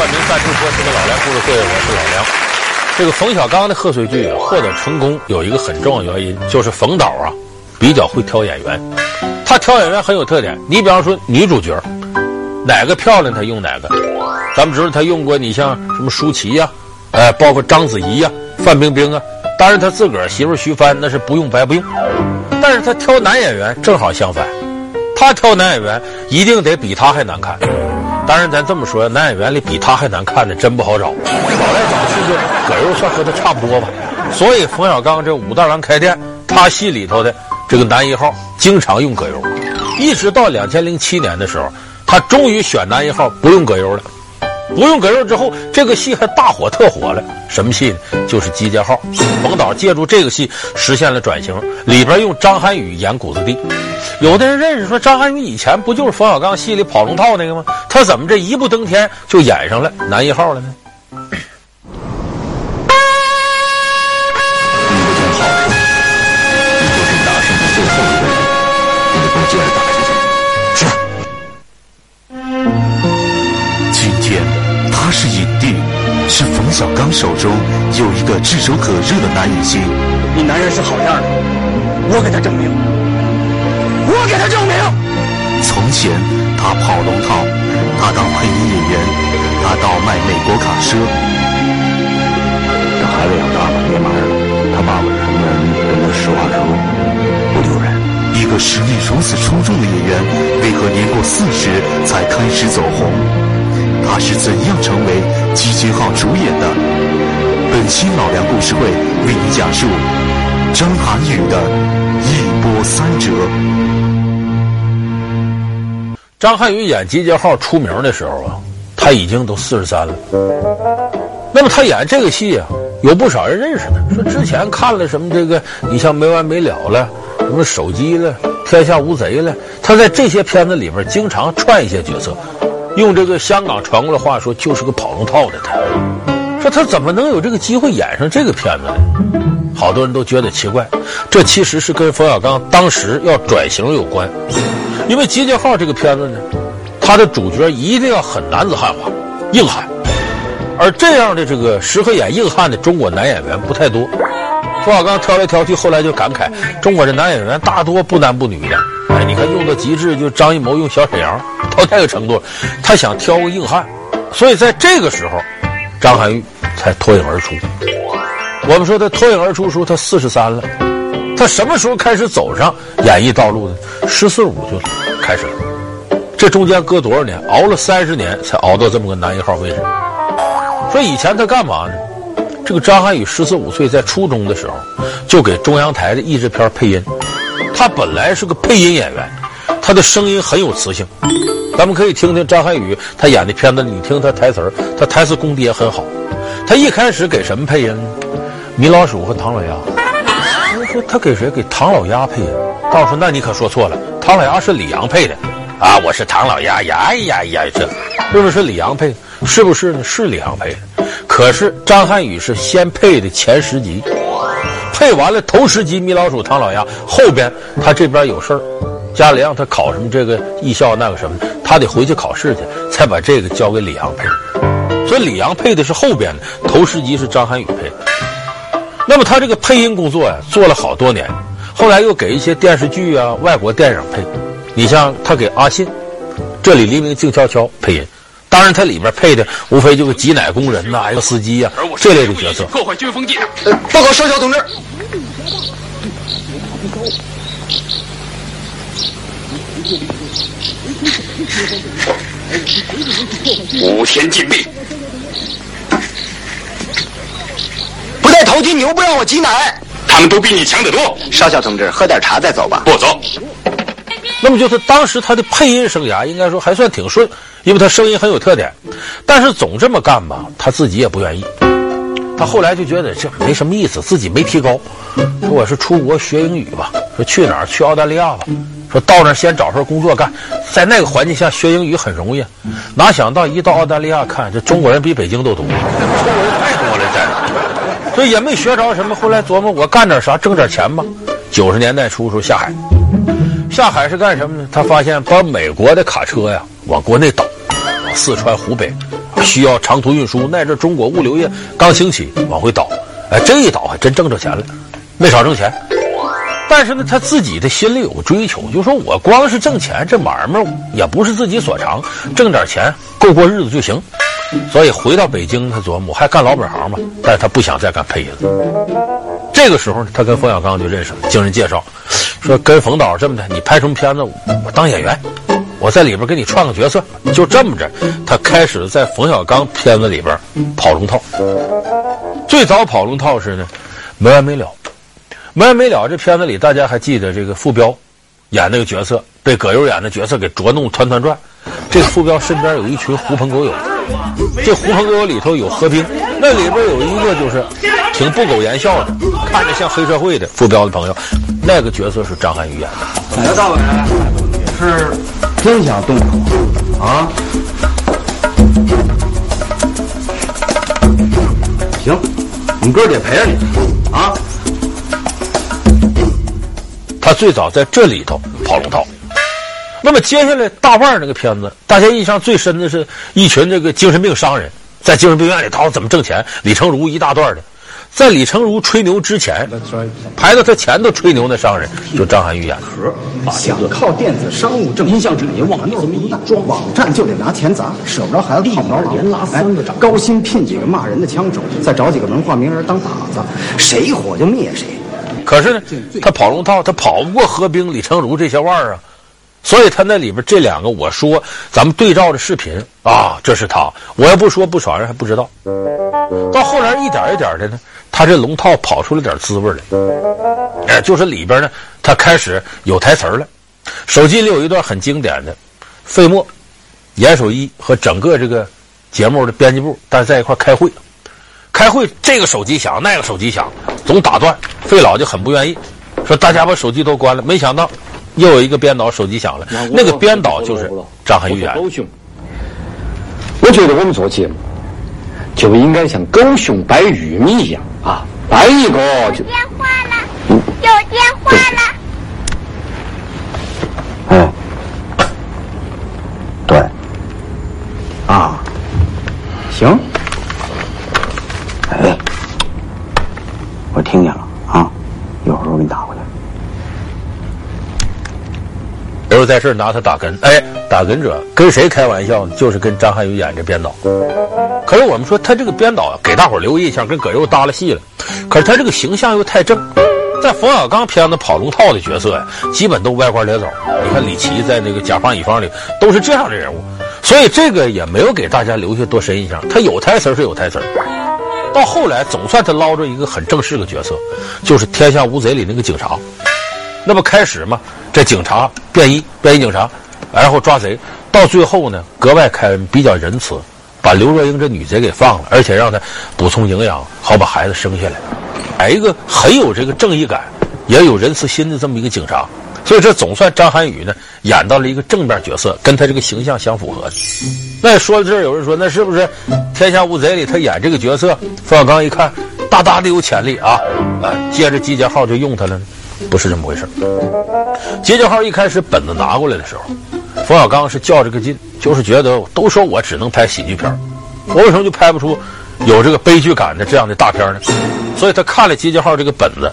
冠名赞助播出的《老梁故事会》，我是老梁。这个冯小刚的贺岁剧，获得成功有一个很重要原因，就是冯导啊比较会挑演员。他挑演员很有特点，你比方说女主角，哪个漂亮他用哪个。咱们知道他用过你像什么舒淇呀、啊，哎，包括章子怡呀、范冰冰啊。当然他自个儿媳妇徐帆那是不用白不用。但是他挑男演员正好相反，他挑男演员一定得比他还难看。当然，咱这么说，男演员里比他还难看的真不好找。找来找去，就葛优，算和他差不多吧。所以冯小刚这武大郎开店，他戏里头的这个男一号经常用葛优，一直到两千零七年的时候，他终于选男一号不用葛优了。不用葛优之后，这个戏还大火特火了。什么戏呢？就是《集结号》。冯导借助这个戏实现了转型，里边用张涵予演谷子地。有的人认识说，张涵予以前不就是冯小刚戏里跑龙套那个吗？他怎么这一步登天就演上了男一号了呢？手中有一个炙手可热的男影星。你男人是好样的，我给他证明，我给他证明。从前他跑龙套，他当配音演员，他倒卖美国卡车。这孩子养大了，别瞒着他爸爸是什么人，跟他实话实说，不丢人。一个实力如此出众的演员，为何年过四十才开始走红？他是怎样成为集结号主演的？本期老梁故事会为你讲述张涵予的一波三折。张涵予演集结号出名的时候啊，他已经都四十三了。那么他演这个戏啊，有不少人认识他，说之前看了什么这个，你像没完没了了，什么手机了，天下无贼了，他在这些片子里边经常串一些角色。用这个香港传过来话说，就是个跑龙套的他。说他怎么能有这个机会演上这个片子呢？好多人都觉得奇怪。这其实是跟冯小刚当时要转型有关。因为《集结号》这个片子呢，他的主角一定要很男子汉化、硬汉。而这样的这个适合演硬汉的中国男演员不太多。冯小刚挑来挑去，后来就感慨：中国的男演员大多不男不女的。哎，你看用到极致，就张艺谋用小沈阳。到这个程度，他想挑个硬汉，所以在这个时候，张涵予才脱颖而出。我们说他脱颖而出时候，他四十三了。他什么时候开始走上演艺道路的？十四五就开始了。这中间隔多少年？熬了三十年才熬到这么个男一号位置。说以前他干嘛呢？这个张涵予十四五岁在初中的时候，就给中央台的译制片配音。他本来是个配音演员，他的声音很有磁性。咱们可以听听张涵予他演的片子，你听他台词，他台词功底也很好。他一开始给什么配音？米老鼠和唐老鸭。我说他给谁？给唐老鸭配音。道士说：“那你可说错了，唐老鸭是李阳配的。”啊，我是唐老鸭呀！呀呀，这是不是李阳配？是不是呢？是李阳配的。可是张涵予是先配的前十集，配完了头十集米老鼠、唐老鸭，后边他这边有事儿。家里让他考什么这个艺校那个什么，他得回去考试去，才把这个交给李阳配。所以李阳配的是后边的，头十集是张涵予配的。那么他这个配音工作呀，做了好多年，后来又给一些电视剧啊、外国电影配。你像他给阿信，这里黎明静悄悄配音，当然他里边配的无非就是挤奶工人呐、啊，一个司机呀、啊、这类的角色。破坏军风纪报告少校同志。五天禁闭，不戴头巾，你又不让我挤奶。他们都比你强得多。少校同志，喝点茶再走吧。不走。那么就是当时他的配音生涯应该说还算挺顺，因为他声音很有特点。但是总这么干吧，他自己也不愿意。他后来就觉得这没什么意思，自己没提高。说我是出国学英语吧，说去哪儿？去澳大利亚吧。说到那儿先找份工作干，在那个环境下学英语很容易，哪想到一到澳大利亚看，这中国人比北京都多，中国人太多了，在，所以也没学着什么。后来琢磨，我干点啥，挣点钱吧。九十年代初时候下海，下海是干什么呢？他发现把美国的卡车呀往国内倒，往四川、湖北，需要长途运输。那阵中国物流业刚兴起，往回倒，哎，这一倒还真挣着钱了，没少挣钱。但是呢，他自己的心里有个追求，就说我光是挣钱，这买卖也不是自己所长，挣点钱够过日子就行。所以回到北京，他琢磨还干老本行嘛，但是他不想再干配音了。这个时候，他跟冯小刚就认识了，经人介绍，说跟冯导这么的，你拍什么片子，我当演员，我在里边给你串个角色，就这么着，他开始在冯小刚片子里边跑龙套。最早跑龙套是呢，没完没了，没完没了。这片子里大家还记得这个傅彪演那个角色，被葛优演的角色给捉弄团团转。这个傅彪身边有一群狐朋狗友。这狐朋狗友里头有何冰，那里边有一个就是挺不苟言笑的，看着像黑社会的傅彪的朋友，那个角色是张涵予演的。从头到尾是真想动手啊？行，我们哥儿得陪着你啊。他最早在这里头跑龙套。那么接下来大腕儿那个片子，大家印象最深的是一群这个精神病商人，在精神病院里讨怎么挣钱。李成儒一大段的，在李成儒吹牛之前，排到他前头吹牛那商人就张涵予演的。想靠电子商务挣音像产业网络这么一大桩，网站就得拿钱砸，舍不着孩子套不着狼，连拉三个掌，高薪聘几个骂人的枪手，再找几个文化名人当靶子，谁火就灭谁。可是呢，他跑龙套，他跑不过何冰、李成儒这些腕儿啊。所以他那里边这两个，我说咱们对照着视频啊，这是他。我要不说，不少人还不知道。到后来一点一点的呢，他这龙套跑出了点滋味来。哎，就是里边呢，他开始有台词了。手机里有一段很经典的，费墨、严守一和整个这个节目的编辑部，但是在一块开会。开会，这个手机响，那个手机响，总打断。费老就很不愿意，说大家把手机都关了。没想到。又有一个编导手机响了，那个编导就是张涵予演。我觉得我们做节目就应该像狗熊掰玉米一样啊，掰一个就。有电话了，有电话了。嗯，对，啊，行。哎，我听见了啊，一会儿我给你打回来。然后在这儿拿他打哏，哎，打哏者跟谁开玩笑呢？就是跟张涵予演这编导。可是我们说他这个编导给大伙儿留印象，跟葛优搭了戏了。可是他这个形象又太正，在冯小刚片子跑龙套的角色呀，基本都歪瓜裂枣。你看李琦在那个甲方乙方里都是这样的人物，所以这个也没有给大家留下多深印象。他有台词是有台词，到后来总算他捞着一个很正式的角色，就是《天下无贼》里那个警察。那不开始嘛？这警察便衣，便衣警察，然后抓贼，到最后呢，格外开恩，比较仁慈，把刘若英这女贼给放了，而且让她补充营养，好把孩子生下来。哎，一个很有这个正义感，也有仁慈心的这么一个警察，所以这总算张涵予呢演到了一个正面角色，跟他这个形象相符合的。那说到这儿，有人说，那是不是《天下无贼》里他演这个角色？冯小刚一看，大大的有潜力啊，啊，接着集结号就用他了。不是这么回事。集结号一开始本子拿过来的时候，冯小刚是较这个劲，就是觉得都说我只能拍喜剧片，我为什么就拍不出有这个悲剧感的这样的大片呢？所以他看了集结号这个本子，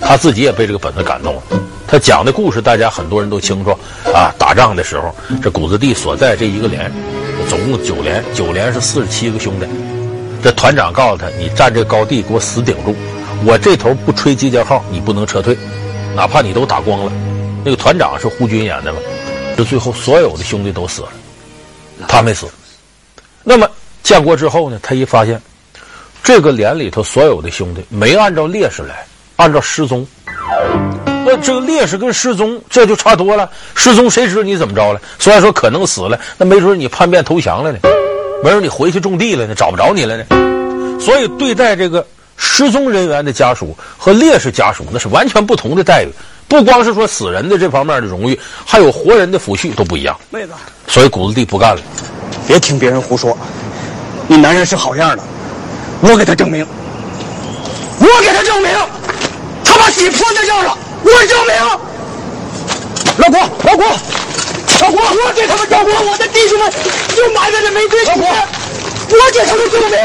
他自己也被这个本子感动了。他讲的故事大家很多人都清楚啊，打仗的时候，这谷子地所在这一个连，总共九连，九连是四十七个兄弟。这团长告诉他：“你站这高地，给我死顶住。”我这头不吹集结号，你不能撤退，哪怕你都打光了。那个团长是胡军演的嘛？这最后所有的兄弟都死了，他没死。那么建国之后呢？他一发现，这个连里头所有的兄弟没按照烈士来，按照失踪。那这个烈士跟失踪这就差多了。失踪谁知道你怎么着了？虽然说可能死了，那没准你叛变投降了呢，没准你回去种地了呢，找不着你了呢。所以对待这个。失踪人员的家属和烈士家属那是完全不同的待遇，不光是说死人的这方面的荣誉，还有活人的抚恤都不一样。妹子，所以谷子地不干了，别听别人胡说，你男人是好样的，我给他证明，我给他证明，他把喜婆家要了，我证明。老郭，老郭，老郭，我给他们照顾，我的弟兄们就埋在这煤堆里面，我给他们证明，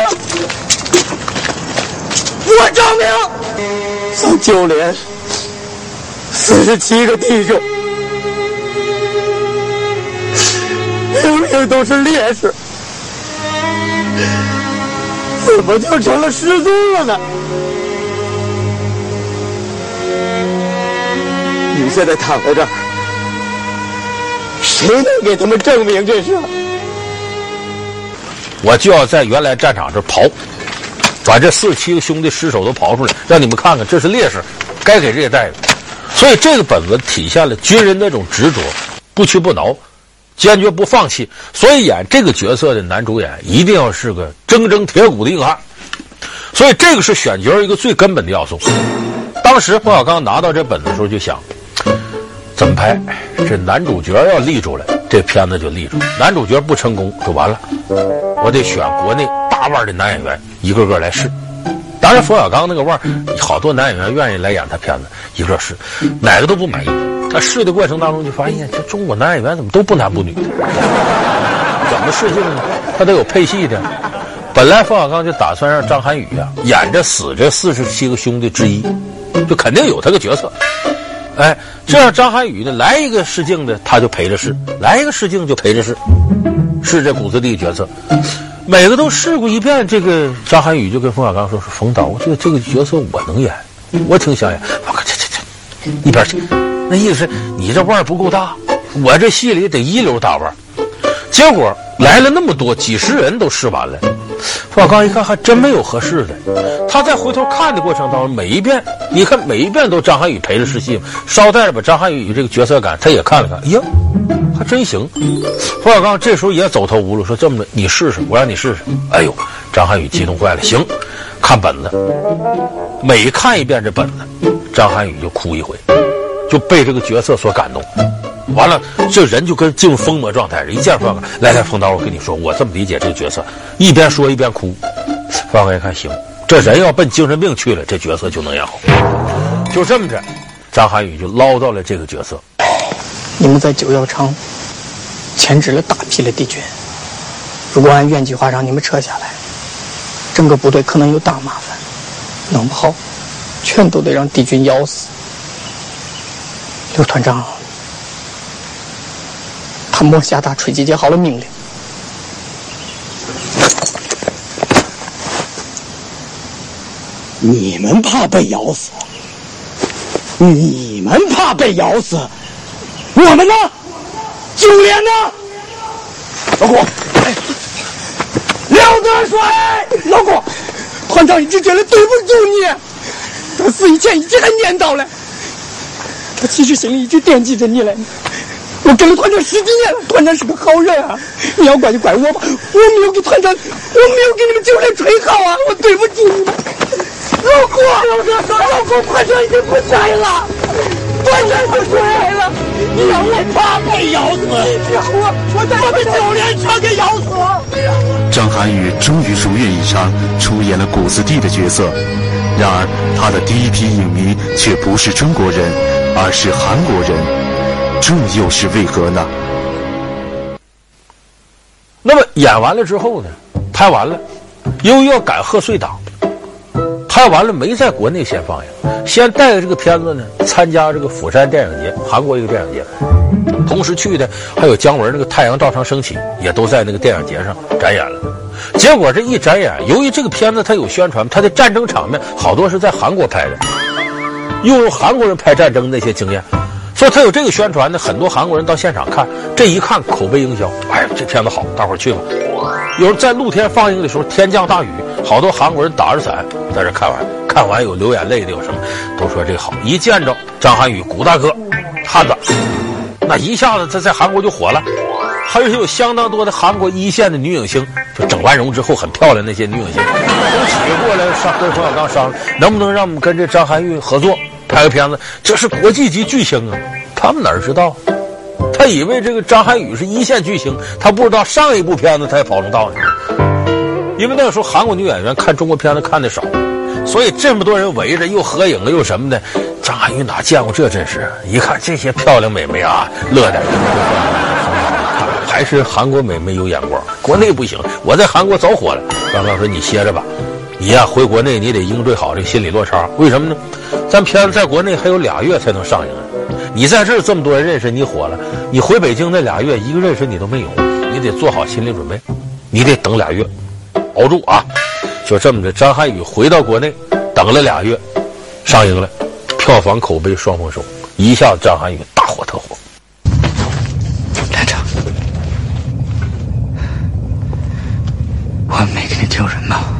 我证明，上九连四十七个弟兄，明明都是烈士，怎么就成了失踪了呢？你现在躺在这儿，谁能给他们证明这事？我就要在原来战场这刨，把这四十七个兄弟尸首都刨出来，让你们看看，这是烈士，该给这些带的。所以这个本子体现了军人那种执着、不屈不挠、坚决不放弃。所以演这个角色的男主演一定要是个铮铮铁骨的硬汉。所以这个是选角一个最根本的要素。当时冯小刚拿到这本子的时候就想。怎么拍？这男主角要立住了，这片子就立住；男主角不成功就完了。我得选国内大腕的男演员，一个个来试。冯小刚那个腕儿，好多男演员愿意来演他片子，一个试，哪个都不满意。他试的过程当中就发现，这中国男演员怎么都不男不女的？怎么试镜呢？他都有配戏的。本来冯小刚就打算让张涵予啊演着死这四十七个兄弟之一，就肯定有他个角色。哎，这样张涵予呢，来一个试镜的，他就陪着试；来一个试镜就陪着试，试这谷子地角色，每个都试过一遍。这个张涵予就跟冯小刚说：“说冯导，我觉得这个角色我能演，我挺想演。”我靠：“这这这，一边去。”那意思是你这腕不够大，我这戏里得一流大腕。结果来了那么多，几十人都试完了。冯小刚一看，还真没有合适的。他在回头看的过程当中，每一遍，你看每一遍都张涵予陪着试戏，捎带着把张涵予这个角色感他也看了看。哎呀，还真行。冯小刚这时候也走投无路，说：“这么的，你试试，我让你试试。”哎呦，张涵予激动坏了。行，看本子，每看一遍这本子，张涵予就哭一回，就被这个角色所感动。完了，这人就跟进入疯魔状态。一见冯小刚，来来，冯导，我跟你说，我这么理解这个角色，一边说一边哭。冯小刚一看，行，这人要奔精神病去了，这角色就能演好。就这么着，张涵予就捞到了这个角色。你们在九曜场牵制了大批的敌军，如果按原计划让你们撤下来，整个部队可能有大麻烦，弄不好全都得让敌军咬死。刘团长。他没下达吹集结号的命令。你们怕被咬死？你们怕被咬死？我们呢？九连呢？老郭，哎，刘德帅，老郭，团长一直觉得对不住你，他死以前一直还念叨嘞，他其实心里一直惦记着你嘞。我跟了团长十几年了，团长是个好人啊！你要怪就怪我吧，我没有给团长，我没有给你们九连吹号啊！我对不起你们。老郭，老郭，老郭，团长已经不在了，团长不在了，你让我怕被咬死，我我在我们九连全给咬死。张涵予终于如愿以偿出演了谷子地的角色，然而他的第一批影迷却不是中国人，而是韩国人。这又是为何呢？那么演完了之后呢？拍完了，由于要赶贺岁档，拍完了没在国内先放映，先带着这个片子呢参加这个釜山电影节，韩国一个电影节。同时去的还有姜文那个《太阳照常升起》，也都在那个电影节上展演了。结果这一展演，由于这个片子它有宣传，它的战争场面好多是在韩国拍的，用用韩国人拍战争那些经验。说他有这个宣传呢，很多韩国人到现场看，这一看口碑营销，哎，这片子好，大伙儿去吧。有时在露天放映的时候，天降大雨，好多韩国人打着伞在这看完，看完有流眼泪的，有什么都说这个好。一见着张涵予，古大哥，汉子，那一下子他在韩国就火了，还有有相当多的韩国一线的女影星，就整完容之后很漂亮那些女影星，都起过来商跟冯小刚商量，能不能让我们跟这张涵予合作。拍个片子，这是国际级巨星啊！他们哪知道？他以为这个张涵予是一线巨星，他不知道上一部片子他也跑龙套呢。因为那个时候韩国女演员看中国片子看的少，所以这么多人围着又合影了又什么的。张涵予哪见过这阵势？一看这些漂亮美眉啊，乐的。还是韩国美眉有眼光，国内不行。我在韩国早火了。张刚说：“你歇着吧，你呀回国内你得应对好这个心理落差。为什么呢？咱片子在国内还有俩月才能上映呢。你在这儿这么多人认识你火了，你回北京那俩月一个认识你都没有，你得做好心理准备，你得等俩月，熬住啊！就这么着，张涵予回到国内，等了俩月，上映了，票房口碑双丰收，一下子张涵予大火特火。”我没给你丢人吗？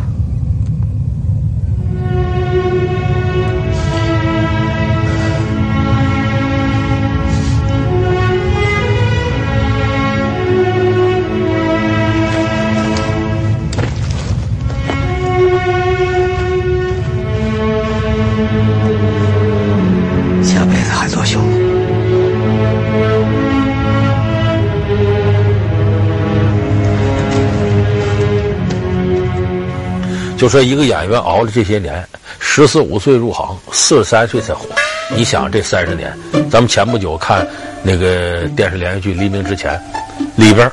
就说一个演员熬了这些年，十四五岁入行，四十三岁才火。你想这三十年，咱们前不久看那个电视连续剧《黎明之前》，里边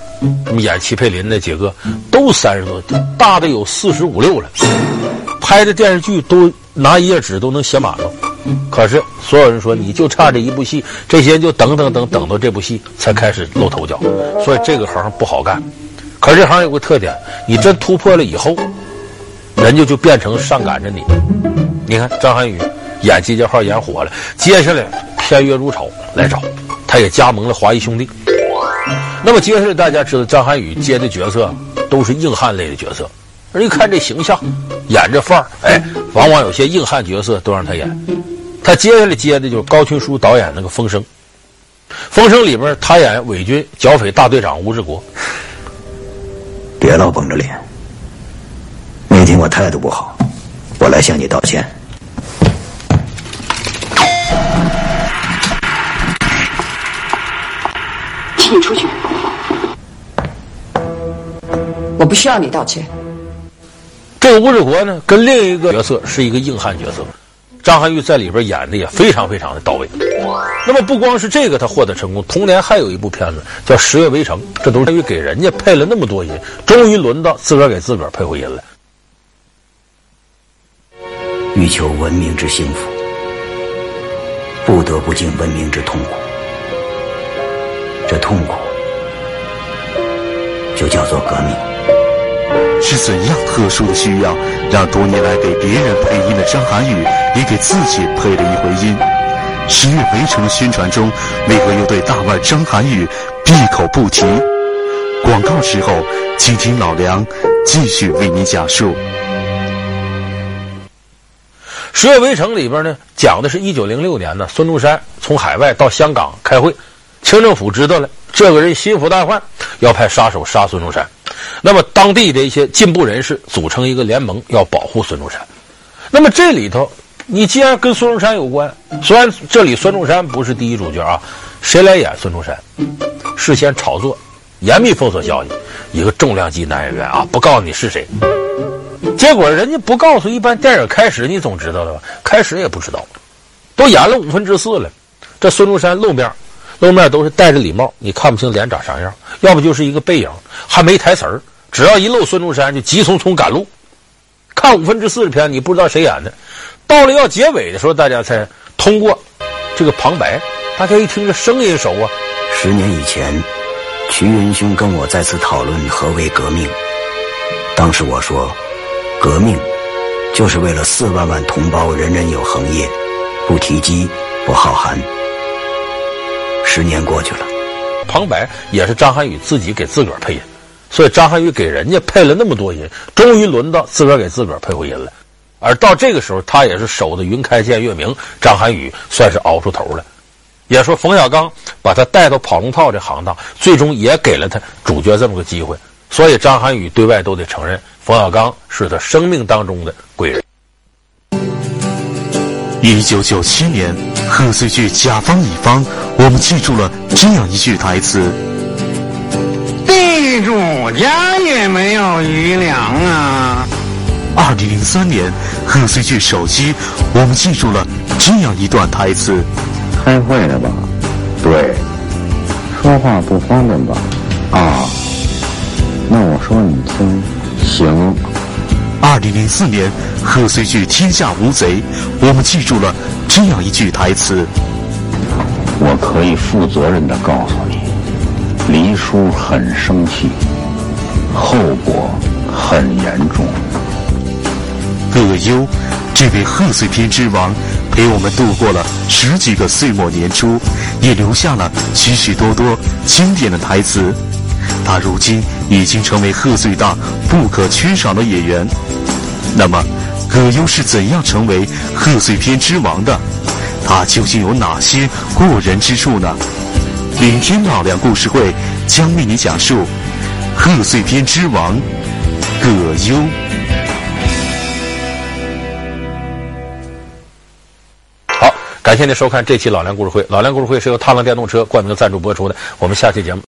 我们演齐佩林那几个都三十多，大的有四十五六了，拍的电视剧都拿一页纸都能写满了。可是所有人说，你就差这一部戏，这些人就等等等等到这部戏才开始露头角。所以这个行不好干。可是这行有个特点，你真突破了以后。人家就变成上赶着你，你看张涵予演《集结号》演火了，接下来片约如潮来找，他也加盟了华谊兄弟。那么接下来大家知道张涵予接的角色都是硬汉类的角色，而一看这形象，演这范儿，哎，往往有些硬汉角色都让他演。他接下来接的就是高群书导演那个《风声》，《风声》里边他演伪军剿匪大队长吴志国。别老绷着脸。我态度不好，我来向你道歉。请你出去。我不需要你道歉。这个吴志国呢，跟另一个角色是一个硬汉角色，张涵予在里边演的也非常非常的到位。那么不光是这个他获得成功，同年还有一部片子叫《十月围城》，这都是于给人家配了那么多音，终于轮到自个儿给自个儿配回音了。欲求文明之幸福，不得不经文明之痛苦。这痛苦就叫做革命。是怎样特殊的需要，让多年来给别人配音的张涵予也给自己配了一回音？十月围城的宣传中，为何又对大腕张涵予闭口不提？广告之后，请听老梁继续为您讲述。十月围城里边呢，讲的是一九零六年呢，孙中山从海外到香港开会，清政府知道了这个人心腹大患，要派杀手杀孙中山。那么当地的一些进步人士组成一个联盟，要保护孙中山。那么这里头，你既然跟孙中山有关，虽然这里孙中山不是第一主角啊，谁来演孙中山？事先炒作，严密封锁消息，一个重量级男演员啊，不告诉你是谁。结果人家不告诉，一般电影开始你总知道了吧？开始也不知道，都演了五分之四了。这孙中山露面，露面都是戴着礼帽，你看不清脸长啥样，要不就是一个背影，还没台词儿。只要一露孙中山，就急匆匆赶路。看五分之四的片，你不知道谁演的。到了要结尾的时候，大家才通过这个旁白，大家一听这声音熟啊。十年以前，瞿仁兄跟我再次讨论何为革命，当时我说。革命，就是为了四万万同胞人人有恒业，不提饥，不好寒。十年过去了，旁白也是张涵予自己给自个儿配音，所以张涵予给人家配了那么多音，终于轮到自个儿给自个儿配回音了。而到这个时候，他也是守得云开见月明，张涵予算是熬出头了。也说冯小刚把他带到跑龙套这行当，最终也给了他主角这么个机会。所以张涵予对外都得承认，冯小刚是他生命当中的贵人。一九九七年贺岁剧《甲方乙方》，我们记住了这样一句台词：“地主家也没有余粮啊。”二零零三年贺岁剧手机，我们记住了这样一段台词：“开会了吧？对，说话不方便吧？”啊，那我说你听，行。二零零四年贺岁剧《天下无贼》，我们记住了这样一句台词：我可以负责任的告诉你，黎叔很生气，后果很严重。葛优，这位贺岁片之王，陪我们度过了十几个岁末年初，也留下了许许多多经典的台词。他如今已经成为贺岁档不可缺少的演员。那么，葛优是怎样成为贺岁片之王的？他究竟有哪些过人之处呢？聆听老梁故事会将为你讲述贺岁片之王葛优。好，感谢您收看这期老梁故事会。老梁故事会是由踏浪电动车冠名赞助播出的。我们下期节目。